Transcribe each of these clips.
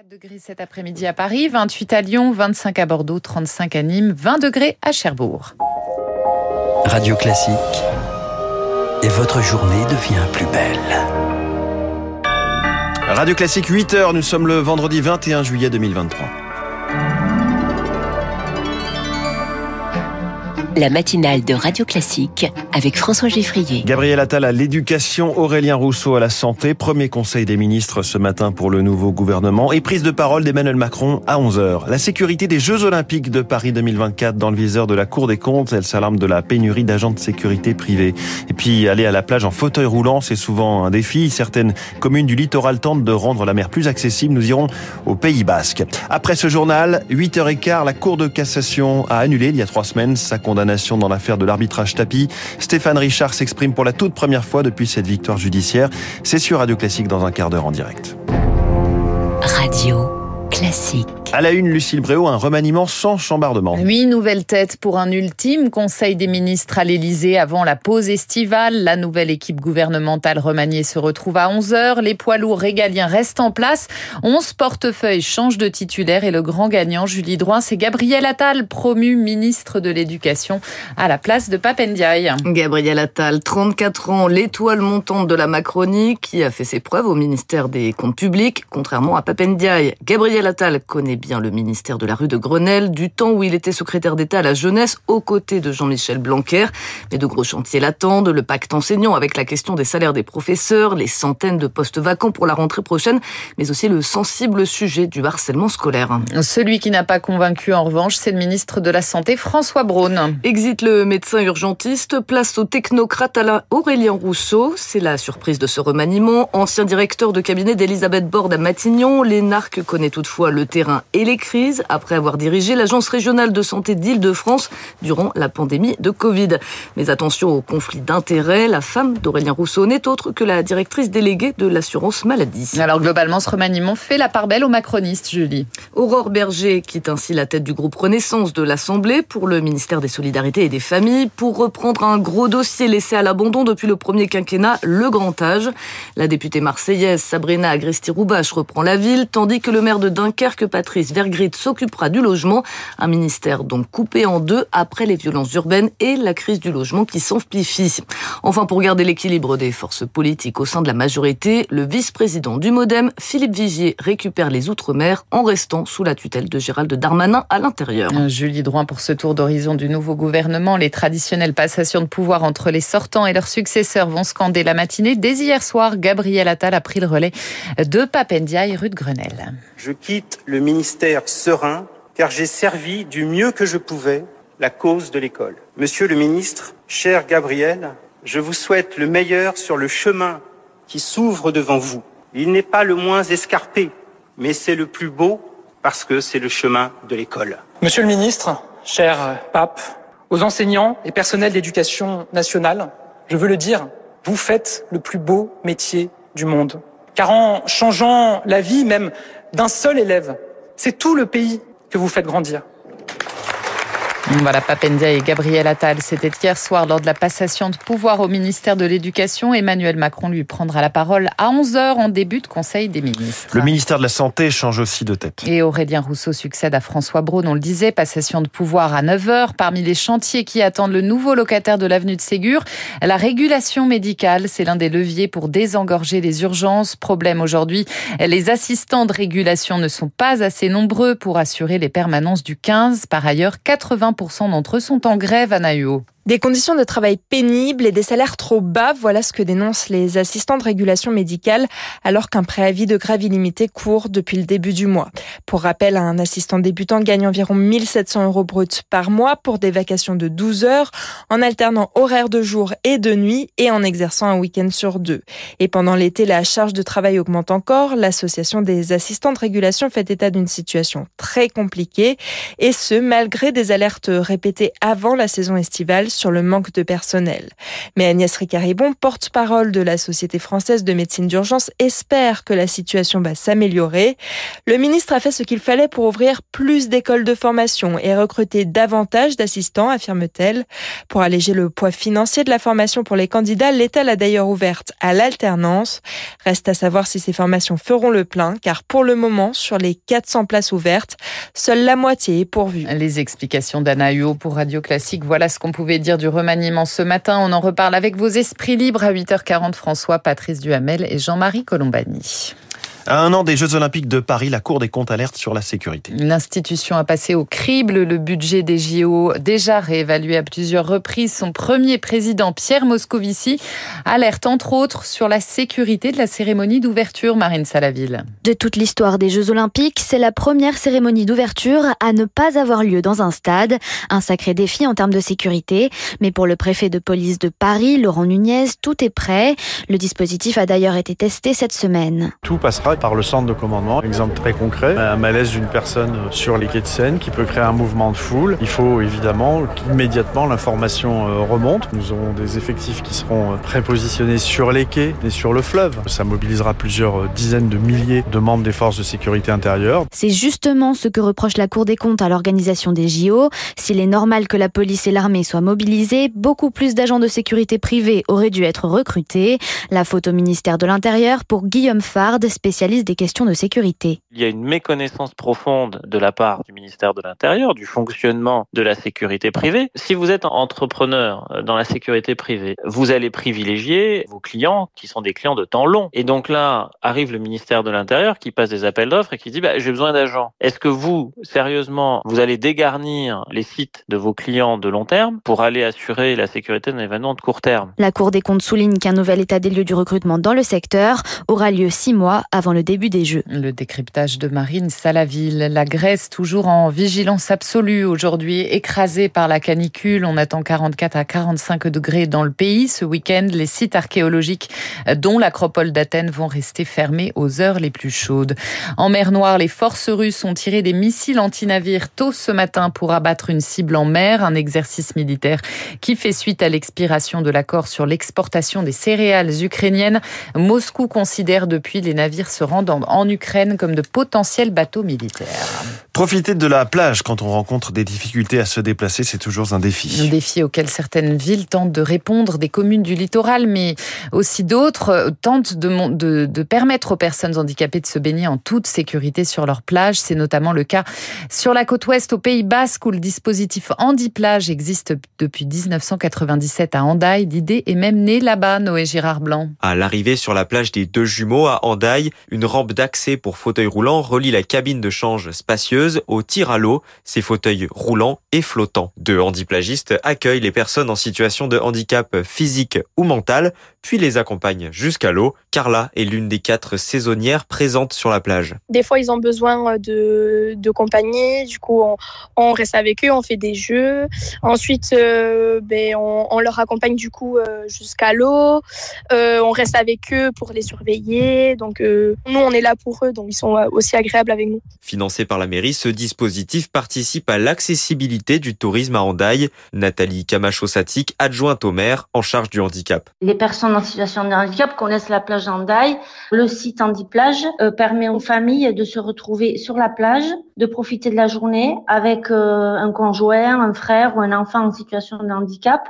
24 degrés cet après-midi à Paris, 28 à Lyon, 25 à Bordeaux, 35 à Nîmes, 20 degrés à Cherbourg. Radio Classique. Et votre journée devient plus belle. Radio Classique 8h, nous sommes le vendredi 21 juillet 2023. La matinale de Radio Classique avec François Geffrier. Gabriel Attal à l'éducation, Aurélien Rousseau à la santé, premier conseil des ministres ce matin pour le nouveau gouvernement et prise de parole d'Emmanuel Macron à 11h. La sécurité des Jeux Olympiques de Paris 2024 dans le viseur de la Cour des comptes, elle s'alarme de la pénurie d'agents de sécurité privés. Et puis aller à la plage en fauteuil roulant, c'est souvent un défi. Certaines communes du littoral tentent de rendre la mer plus accessible. Nous irons au Pays Basque. Après ce journal, 8h15, la Cour de cassation a annulé il y a trois semaines sa condamnation dans l'affaire de l'arbitrage tapis. Stéphane Richard s'exprime pour la toute première fois depuis cette victoire judiciaire. C'est sur Radio Classique dans un quart d'heure en direct. Radio classique. À la une, Lucille Bréau, un remaniement sans chambardement. Oui, nouvelle tête pour un ultime conseil des ministres à l'Elysée avant la pause estivale. La nouvelle équipe gouvernementale remaniée se retrouve à 11h. Les poids lourds régaliens restent en place. 11 portefeuilles changent de titulaire et le grand gagnant, Julie Droin, c'est Gabriel Attal, promu ministre de l'Éducation à la place de Papendiaï. Gabriel Attal, 34 ans, l'étoile montante de la Macronie qui a fait ses preuves au ministère des Comptes publics, contrairement à Papendiaï. Gabriel Attal connaît bien le ministère de la rue de Grenelle, du temps où il était secrétaire d'État à la jeunesse aux côtés de Jean-Michel Blanquer. Mais de gros chantiers l'attendent, le pacte enseignant avec la question des salaires des professeurs, les centaines de postes vacants pour la rentrée prochaine, mais aussi le sensible sujet du harcèlement scolaire. Celui qui n'a pas convaincu en revanche, c'est le ministre de la Santé, François Braun. Exit le médecin urgentiste, place au technocrate à Aurélien Rousseau. C'est la surprise de ce remaniement. Ancien directeur de cabinet d'Elisabeth Borde à Matignon, l'énarque connaît toutefois le terrain et les crises après avoir dirigé l'Agence régionale de santé d'Île-de-France durant la pandémie de Covid. Mais attention au conflit d'intérêts, la femme d'Aurélien Rousseau n'est autre que la directrice déléguée de l'assurance maladie. Alors globalement, ce remaniement fait la part belle aux macronistes, Julie. Aurore Berger quitte ainsi la tête du groupe Renaissance de l'Assemblée pour le ministère des Solidarités et des Familles pour reprendre un gros dossier laissé à l'abandon depuis le premier quinquennat, le grand âge. La députée marseillaise Sabrina Agresti-Roubache reprend la ville, tandis que le maire de Dunkerque, Patrice Vergrit, s'occupera du logement. Un ministère donc coupé en deux après les violences urbaines et la crise du logement qui s'amplifie. Enfin, pour garder l'équilibre des forces politiques au sein de la majorité, le vice-président du Modem, Philippe Vigier, récupère les Outre-mer en restant sous la tutelle de Gérald Darmanin à l'intérieur. Julie Droin pour ce tour d'horizon du nouveau gouvernement. Les traditionnelles passations de pouvoir entre les sortants et leurs successeurs vont scander la matinée. Dès hier soir, Gabriel Attal a pris le relais de Papendia rue de Grenelle. Je quitte le ministère serein car j'ai servi du mieux que je pouvais la cause de l'école. Monsieur le ministre, cher Gabriel, je vous souhaite le meilleur sur le chemin qui s'ouvre devant vous. Il n'est pas le moins escarpé, mais c'est le plus beau parce que c'est le chemin de l'école. Monsieur le ministre, cher pape, aux enseignants et personnels d'éducation nationale, je veux le dire, vous faites le plus beau métier du monde. Car en changeant la vie même d'un seul élève, c'est tout le pays que vous faites grandir. Voilà, Papendia et Gabriel Attal, c'était hier soir lors de la passation de pouvoir au ministère de l'Éducation. Emmanuel Macron lui prendra la parole à 11h en début de Conseil des ministres. Le ministère de la Santé change aussi de tête. Et Aurélien Rousseau succède à François Braun, on le disait, passation de pouvoir à 9h. Parmi les chantiers qui attendent le nouveau locataire de l'avenue de Ségur, la régulation médicale, c'est l'un des leviers pour désengorger les urgences. Problème aujourd'hui, les assistants de régulation ne sont pas assez nombreux pour assurer les permanences du 15. Par ailleurs, 80 d'entre eux sont en grève à Naïo. Des conditions de travail pénibles et des salaires trop bas, voilà ce que dénoncent les assistants de régulation médicale, alors qu'un préavis de grève illimité court depuis le début du mois. Pour rappel, un assistant débutant gagne environ 1700 euros bruts par mois pour des vacations de 12 heures, en alternant horaires de jour et de nuit et en exerçant un week-end sur deux. Et pendant l'été, la charge de travail augmente encore. L'association des assistants de régulation fait état d'une situation très compliquée, et ce, malgré des alertes répétées avant la saison estivale sur le manque de personnel. Mais Agnès Ricaribon, porte-parole de la Société française de médecine d'urgence, espère que la situation va s'améliorer. Le ministre a fait ce qu'il fallait pour ouvrir plus d'écoles de formation et recruter davantage d'assistants, affirme-t-elle. Pour alléger le poids financier de la formation pour les candidats, l'État l'a d'ailleurs ouverte à l'alternance. Reste à savoir si ces formations feront le plein, car pour le moment, sur les 400 places ouvertes, seule la moitié est pourvue. Les explications d'Anna Huot pour Radio Classique. Voilà ce qu'on pouvait dire du remaniement ce matin. On en reparle avec vos esprits libres à 8h40. François, Patrice Duhamel et Jean-Marie Colombani. À un an des Jeux Olympiques de Paris, la Cour des comptes alerte sur la sécurité. L'institution a passé au crible le budget des JO, déjà réévalué à plusieurs reprises. Son premier président, Pierre Moscovici, alerte entre autres sur la sécurité de la cérémonie d'ouverture, Marine Salaville. De toute l'histoire des Jeux Olympiques, c'est la première cérémonie d'ouverture à ne pas avoir lieu dans un stade. Un sacré défi en termes de sécurité. Mais pour le préfet de police de Paris, Laurent Nunez, tout est prêt. Le dispositif a d'ailleurs été testé cette semaine. Tout passera par le centre de commandement. Exemple très concret, un malaise d'une personne sur les quais de Seine qui peut créer un mouvement de foule. Il faut évidemment qu'immédiatement l'information euh, remonte. Nous aurons des effectifs qui seront euh, prépositionnés sur les quais et sur le fleuve. Ça mobilisera plusieurs euh, dizaines de milliers de membres des forces de sécurité intérieure. C'est justement ce que reproche la Cour des comptes à l'organisation des JO. S'il est normal que la police et l'armée soient mobilisés, beaucoup plus d'agents de sécurité privés auraient dû être recrutés. La faute au ministère de l'Intérieur pour Guillaume Fard, spécialiste des questions de sécurité. Il y a une méconnaissance profonde de la part du ministère de l'Intérieur du fonctionnement de la sécurité privée. Si vous êtes entrepreneur dans la sécurité privée, vous allez privilégier vos clients qui sont des clients de temps long. Et donc là, arrive le ministère de l'Intérieur qui passe des appels d'offres et qui dit bah, j'ai besoin d'agents. Est-ce que vous, sérieusement, vous allez dégarnir les sites de vos clients de long terme pour aller assurer la sécurité d'un événement de court terme? La Cour des comptes souligne qu'un nouvel état des lieux du recrutement dans le secteur aura lieu six mois avant le début des Jeux. Le décryptage de Marine Salaville. La Grèce toujours en vigilance absolue aujourd'hui, écrasée par la canicule. On attend 44 à 45 degrés dans le pays. Ce week-end, les sites archéologiques, dont l'acropole d'Athènes, vont rester fermés aux heures les plus chaudes. En mer Noire, les forces russes ont tiré des missiles anti-navires tôt ce matin pour abattre une cible en mer, un exercice militaire qui fait suite à l'expiration de l'accord sur l'exportation des céréales ukrainiennes. Moscou considère depuis les navires se rendant en Ukraine comme de potentiels bateaux militaires. Profiter de la plage quand on rencontre des difficultés à se déplacer, c'est toujours un défi. Un défi auquel certaines villes tentent de répondre, des communes du littoral, mais aussi d'autres tentent de, de, de, permettre aux personnes handicapées de se baigner en toute sécurité sur leur plage. C'est notamment le cas sur la côte ouest au Pays Basque où le dispositif Handi-Plage existe depuis 1997 à Handaï. L'idée est même née là-bas, Noé Girard Blanc. À l'arrivée sur la plage des deux jumeaux à Handaï, une rampe d'accès pour fauteuil roulant relie la cabine de change spacieuse au tir à l'eau, ces fauteuils roulants et flottants. Deux handiplagistes accueillent les personnes en situation de handicap physique ou mental, puis les accompagnent jusqu'à l'eau. Carla est l'une des quatre saisonnières présentes sur la plage. Des fois, ils ont besoin de, de compagnie, du coup, on, on, reste avec eux, on fait des jeux. Ensuite, euh, ben, on, on, leur accompagne du coup euh, jusqu'à l'eau. Euh, on reste avec eux pour les surveiller. Donc, euh, nous, on est là pour eux, donc ils sont aussi agréables avec nous. Financé par la mairie, ce dispositif participe à l'accessibilité du tourisme à Handaï. Nathalie Camacho-Satic, adjointe au maire en charge du handicap. Les personnes en situation de handicap connaissent la plage Le site Handiplage euh, permet aux familles de se retrouver sur la plage, de profiter de la journée avec euh, un conjoint, un frère ou un enfant en situation de handicap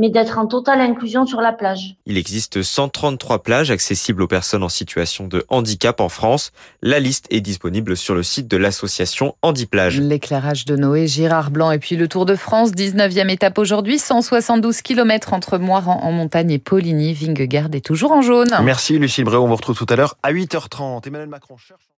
mais d'être en totale inclusion sur la plage. Il existe 133 plages accessibles aux personnes en situation de handicap en France. La liste est disponible sur le site de l'association Handiplage. L'éclairage de Noé, Girard Blanc et puis le Tour de France, 19e étape aujourd'hui, 172 km entre Moiran en montagne et Poligny. Vingegaard est toujours en jaune. Merci Lucie Bré, on vous retrouve tout à l'heure à 8h30. Emmanuel Macron cherche...